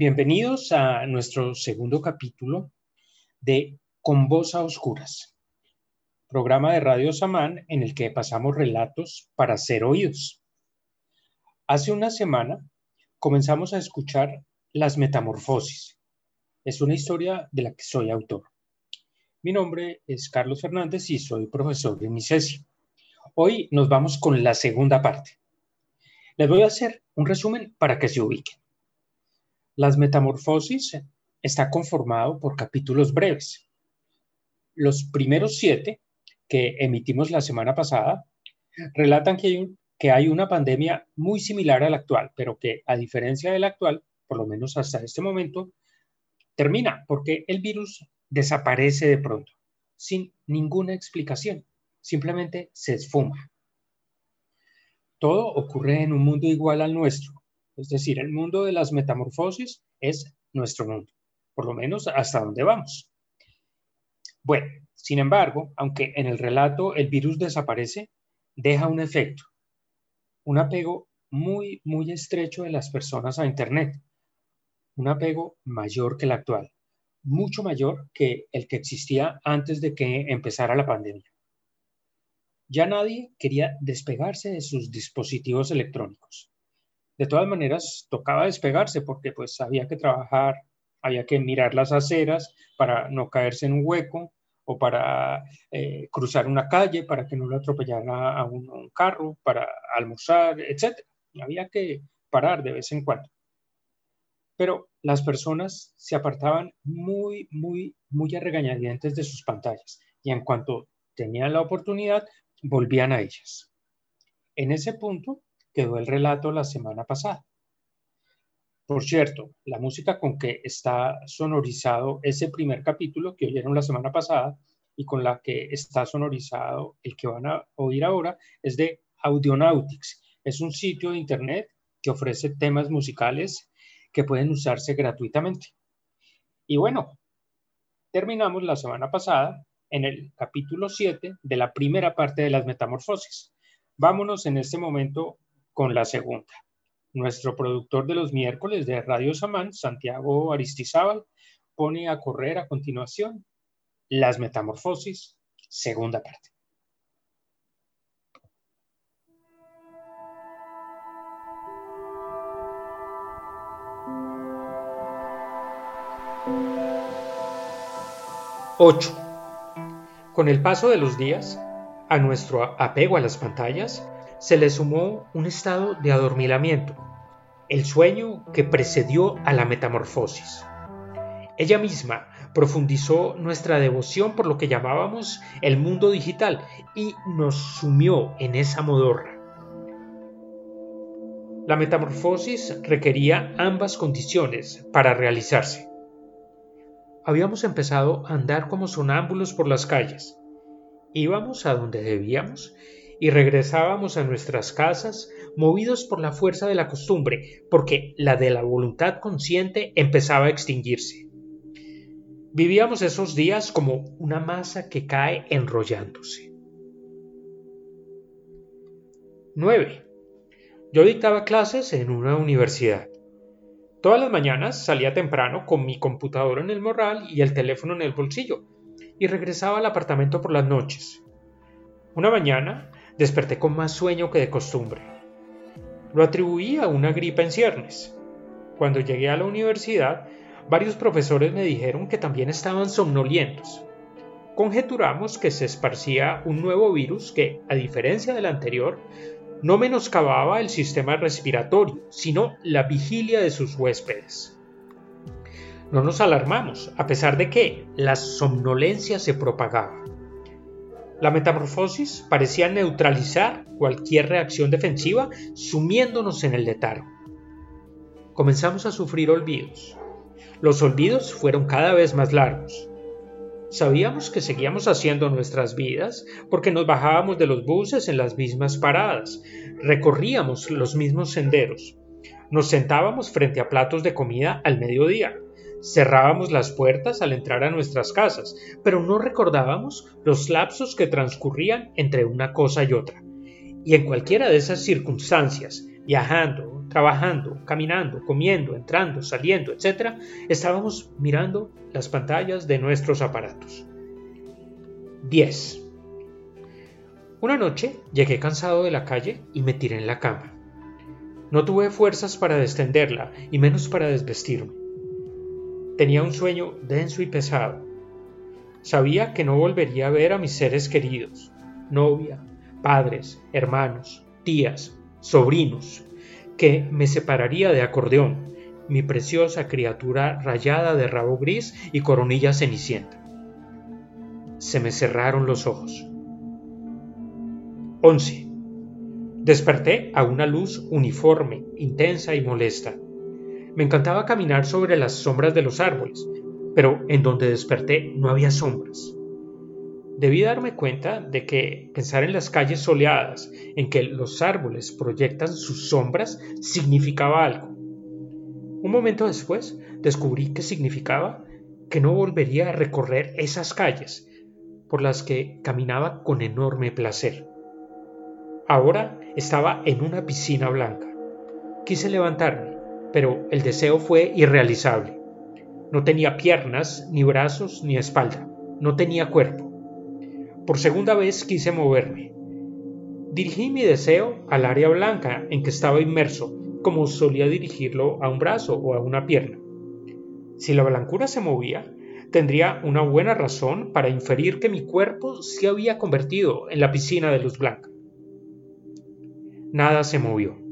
Bienvenidos a nuestro segundo capítulo de Con voz a oscuras, programa de Radio Samán en el que pasamos relatos para ser oídos. Hace una semana comenzamos a escuchar Las Metamorfosis. Es una historia de la que soy autor. Mi nombre es Carlos Fernández y soy profesor de MISESI. Hoy nos vamos con la segunda parte. Les voy a hacer un resumen para que se ubiquen. Las metamorfosis está conformado por capítulos breves. Los primeros siete que emitimos la semana pasada relatan que hay, una pandemia muy similar a la actual, pero que a diferencia de la actual, por lo menos hasta este momento, termina porque el virus desaparece de pronto, sin ninguna explicación, simplemente se esfuma. Todo ocurre en un mundo igual al nuestro, es decir, el mundo de las metamorfosis es nuestro mundo, por lo menos hasta donde vamos. Bueno, sin embargo, aunque en el relato el virus desaparece, deja un efecto, un apego muy, muy estrecho de las personas a Internet, un apego mayor que el actual, mucho mayor que el que existía antes de que empezara la pandemia. Ya nadie quería despegarse de sus dispositivos electrónicos de todas maneras tocaba despegarse porque pues había que trabajar, había que mirar las aceras para no caerse en un hueco o para eh, cruzar una calle para que no lo atropellara a un, un carro, para almorzar, etc. Había que parar de vez en cuando. Pero las personas se apartaban muy, muy, muy a regañadientes de sus pantallas y en cuanto tenían la oportunidad, volvían a ellas. En ese punto, quedó el relato la semana pasada. Por cierto, la música con que está sonorizado ese primer capítulo que oyeron la semana pasada y con la que está sonorizado el que van a oír ahora es de Audionautics. Es un sitio de internet que ofrece temas musicales que pueden usarse gratuitamente. Y bueno, terminamos la semana pasada en el capítulo 7 de la primera parte de las metamorfosis. Vámonos en este momento con la segunda. Nuestro productor de los miércoles de Radio Samán, Santiago Aristizábal, pone a correr a continuación Las Metamorfosis, segunda parte. Ocho. Con el paso de los días, a nuestro apego a las pantallas, se le sumó un estado de adormilamiento, el sueño que precedió a la metamorfosis. Ella misma profundizó nuestra devoción por lo que llamábamos el mundo digital y nos sumió en esa modorra. La metamorfosis requería ambas condiciones para realizarse. Habíamos empezado a andar como sonámbulos por las calles. Íbamos a donde debíamos y regresábamos a nuestras casas movidos por la fuerza de la costumbre, porque la de la voluntad consciente empezaba a extinguirse. Vivíamos esos días como una masa que cae enrollándose. 9. Yo dictaba clases en una universidad. Todas las mañanas salía temprano con mi computadora en el morral y el teléfono en el bolsillo, y regresaba al apartamento por las noches. Una mañana desperté con más sueño que de costumbre. Lo atribuí a una gripa en ciernes. Cuando llegué a la universidad, varios profesores me dijeron que también estaban somnolientos. Conjeturamos que se esparcía un nuevo virus que, a diferencia del anterior, no menoscababa el sistema respiratorio, sino la vigilia de sus huéspedes. No nos alarmamos, a pesar de que la somnolencia se propagaba. La metamorfosis parecía neutralizar cualquier reacción defensiva sumiéndonos en el letargo. Comenzamos a sufrir olvidos. Los olvidos fueron cada vez más largos. Sabíamos que seguíamos haciendo nuestras vidas porque nos bajábamos de los buses en las mismas paradas, recorríamos los mismos senderos, nos sentábamos frente a platos de comida al mediodía, Cerrábamos las puertas al entrar a nuestras casas, pero no recordábamos los lapsos que transcurrían entre una cosa y otra. Y en cualquiera de esas circunstancias, viajando, trabajando, caminando, comiendo, entrando, saliendo, etc., estábamos mirando las pantallas de nuestros aparatos. 10. Una noche llegué cansado de la calle y me tiré en la cama. No tuve fuerzas para descenderla y menos para desvestirme. Tenía un sueño denso y pesado. Sabía que no volvería a ver a mis seres queridos, novia, padres, hermanos, tías, sobrinos, que me separaría de acordeón, mi preciosa criatura rayada de rabo gris y coronilla cenicienta. Se me cerraron los ojos. 11. Desperté a una luz uniforme, intensa y molesta. Me encantaba caminar sobre las sombras de los árboles, pero en donde desperté no había sombras. Debí darme cuenta de que pensar en las calles soleadas, en que los árboles proyectan sus sombras, significaba algo. Un momento después descubrí que significaba que no volvería a recorrer esas calles por las que caminaba con enorme placer. Ahora estaba en una piscina blanca. Quise levantarme, pero el deseo fue irrealizable. No tenía piernas, ni brazos, ni espalda. No tenía cuerpo. Por segunda vez quise moverme. Dirigí mi deseo al área blanca en que estaba inmerso, como solía dirigirlo a un brazo o a una pierna. Si la blancura se movía, tendría una buena razón para inferir que mi cuerpo se había convertido en la piscina de luz blanca. Nada se movió.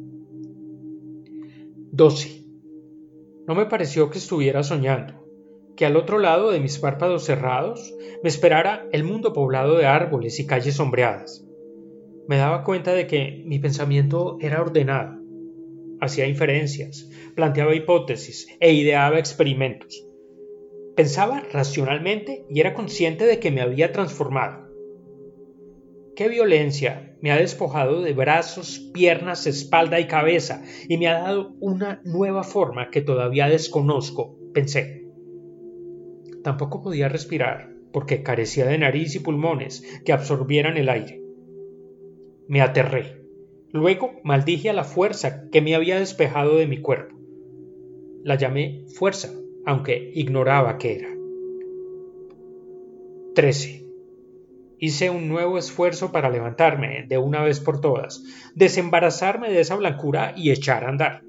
12. No me pareció que estuviera soñando que al otro lado de mis párpados cerrados me esperara el mundo poblado de árboles y calles sombreadas. Me daba cuenta de que mi pensamiento era ordenado. Hacía inferencias, planteaba hipótesis e ideaba experimentos. Pensaba racionalmente y era consciente de que me había transformado. Qué violencia me ha despojado de brazos, piernas, espalda y cabeza y me ha dado una nueva forma que todavía desconozco, pensé. Tampoco podía respirar porque carecía de nariz y pulmones que absorbieran el aire. Me aterré. Luego maldije a la fuerza que me había despejado de mi cuerpo. La llamé fuerza, aunque ignoraba qué era. 13. Hice un nuevo esfuerzo para levantarme de una vez por todas, desembarazarme de esa blancura y echar a andar.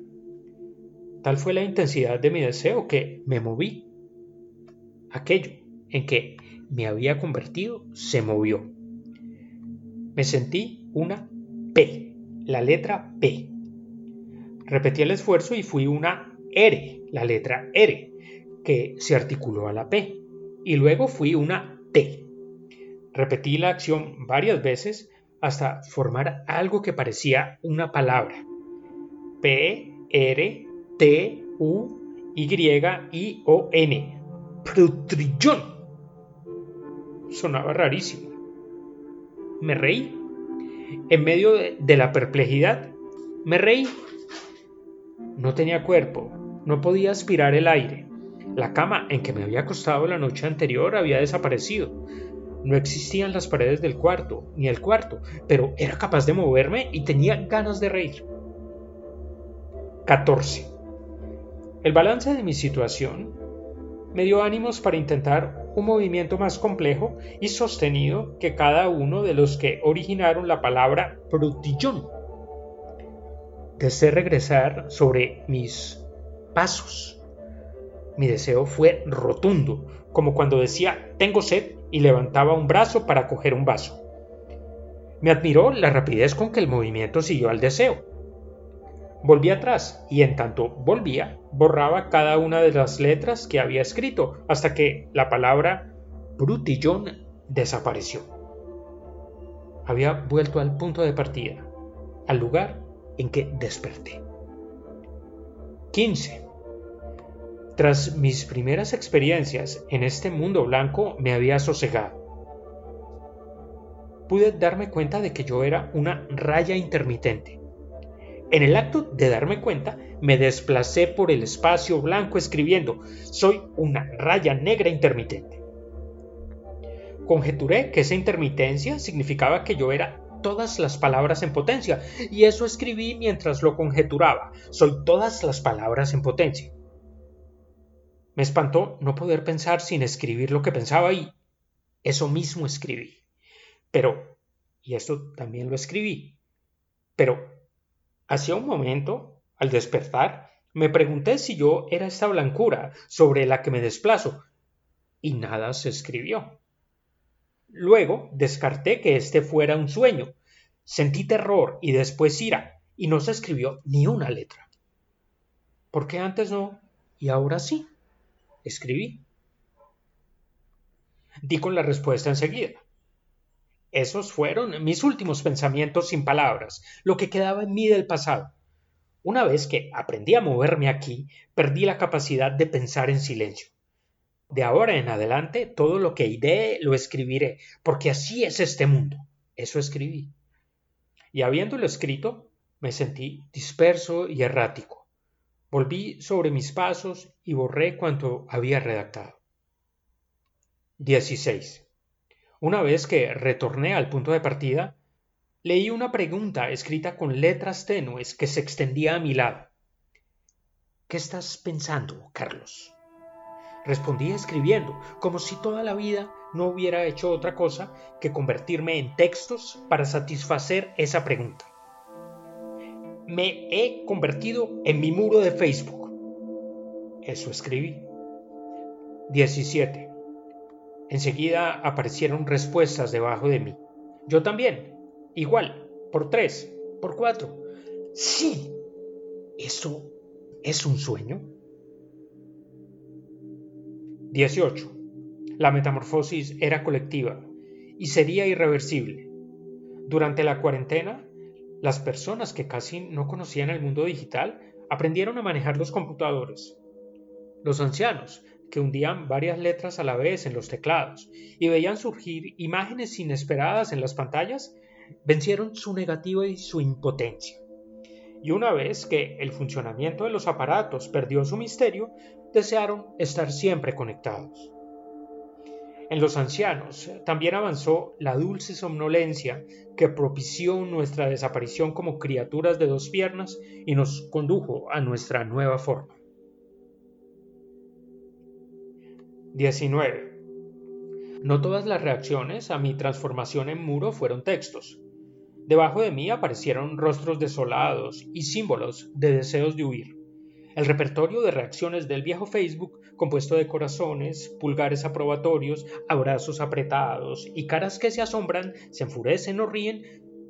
Tal fue la intensidad de mi deseo que me moví aquello en que me había convertido se movió. Me sentí una P, la letra P. Repetí el esfuerzo y fui una R, la letra R, que se articuló a la P. Y luego fui una T. Repetí la acción varias veces hasta formar algo que parecía una palabra. P, R, T, U, Y, I, O, N. Prutrillón. Sonaba rarísimo. Me reí. En medio de, la perplejidad, me reí. No tenía cuerpo, no podía aspirar el aire. La cama en que me había acostado la noche anterior había desaparecido. No existían las paredes del cuarto, ni el cuarto, pero era capaz de moverme y tenía ganas de reír. 14. El balance de mi situación me dio ánimos para intentar un movimiento más complejo y sostenido que cada uno de los que originaron la palabra brutillón. Deseé regresar sobre mis pasos. Mi deseo fue rotundo, como cuando decía tengo sed y levantaba un brazo para coger un vaso. Me admiró la rapidez con que el movimiento siguió al deseo. Volví atrás y en tanto volvía, borraba cada una de las letras que había escrito hasta que la palabra brutillón desapareció. Había vuelto al punto de partida, al lugar en que desperté. 15. Tras mis primeras experiencias en este mundo blanco me había sosegado. Pude darme cuenta de que yo era una raya intermitente en el acto de darme cuenta, me desplacé por el espacio blanco escribiendo, soy una raya negra intermitente. Conjeturé que esa intermitencia significaba que yo era todas las palabras en potencia, y eso escribí mientras lo conjeturaba. Soy todas las palabras en potencia. Me espantó no poder pensar sin escribir lo que pensaba y eso mismo escribí. Pero, y esto también lo escribí, pero hacía un momento, al despertar, me pregunté si yo era esta blancura sobre la que me desplazo, y nada se escribió. Luego descarté que este fuera un sueño. Sentí terror y después ira, y no se escribió ni una letra. ¿Por qué antes no y ahora sí? Escribí. Di con la respuesta enseguida. Esos fueron mis últimos pensamientos sin palabras, lo que quedaba en mí del pasado. Una vez que aprendí a moverme aquí, perdí la capacidad de pensar en silencio. De ahora en adelante, todo lo que idee lo escribiré, porque así es este mundo. Eso escribí. Y habiéndolo escrito, me sentí disperso y errático. Volví sobre mis pasos y borré cuanto había redactado. 16. Una vez que retorné al punto de partida, leí una pregunta escrita con letras tenues que se extendía a mi lado. ¿Qué estás pensando, Carlos? Respondí escribiendo, como si toda la vida no hubiera hecho otra cosa que convertirme en textos para satisfacer esa pregunta. Me he convertido en mi muro de Facebook. Eso escribí. 17. Enseguida aparecieron respuestas debajo de mí. Yo también. Igual. Por tres. Por cuatro. Sí. ¿Eso es un sueño? 18. La metamorfosis era colectiva y sería irreversible. Durante la cuarentena, las personas que casi no conocían el mundo digital aprendieron a manejar los computadores. Los ancianos, que hundían varias letras a la vez en los teclados y veían surgir imágenes inesperadas en las pantallas, vencieron su negativa y su impotencia. Y una vez que el funcionamiento de los aparatos perdió su misterio, desearon estar siempre conectados. En los ancianos también avanzó la dulce somnolencia que propició nuestra desaparición como criaturas de dos piernas y nos condujo a nuestra nueva forma. 19. No todas las reacciones a mi transformación en muro fueron textos. Debajo de mí aparecieron rostros desolados y símbolos de deseos de huir. El repertorio de reacciones del viejo Facebook, compuesto de corazones, pulgares aprobatorios, abrazos apretados y caras que se asombran, se enfurecen o ríen,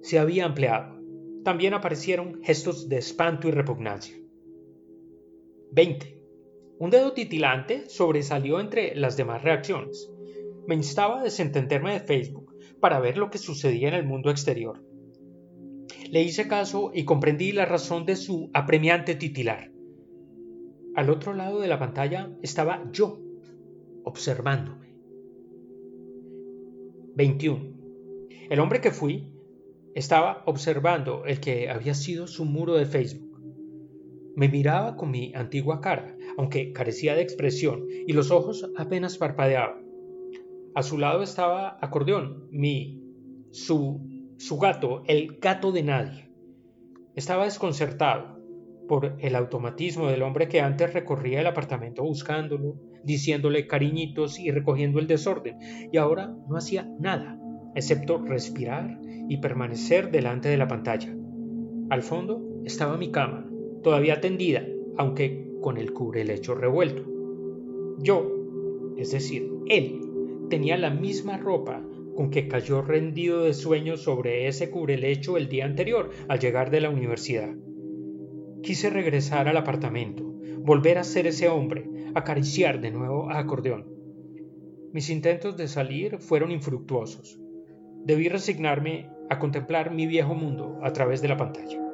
se había ampliado. También aparecieron gestos de espanto y repugnancia. 20. Un dedo titilante sobresalió entre las demás reacciones. Me instaba a desentenderme de Facebook para ver lo que sucedía en el mundo exterior. Le hice caso y comprendí la razón de su apremiante titilar. Al otro lado de la pantalla estaba yo, observándome. 21. El hombre que fui estaba observando el que había sido su muro de Facebook. Me miraba con mi antigua cara, aunque carecía de expresión, y los ojos apenas parpadeaban. A su lado estaba Acordeón, mi, su, su gato, el gato de nadie. Estaba desconcertado, por el automatismo del hombre que antes recorría el apartamento buscándolo, diciéndole cariñitos y recogiendo el desorden, y ahora no hacía nada, excepto respirar y permanecer delante de la pantalla. Al fondo estaba mi cama, todavía tendida, aunque con el cubrelecho revuelto. Yo, es decir, él, tenía la misma ropa con que cayó rendido de sueño sobre ese cubrelecho el día anterior al llegar de la universidad. Quise regresar al apartamento, volver a ser ese hombre, acariciar de nuevo a acordeón. Mis intentos de salir fueron infructuosos. Debí resignarme a contemplar mi viejo mundo a través de la pantalla.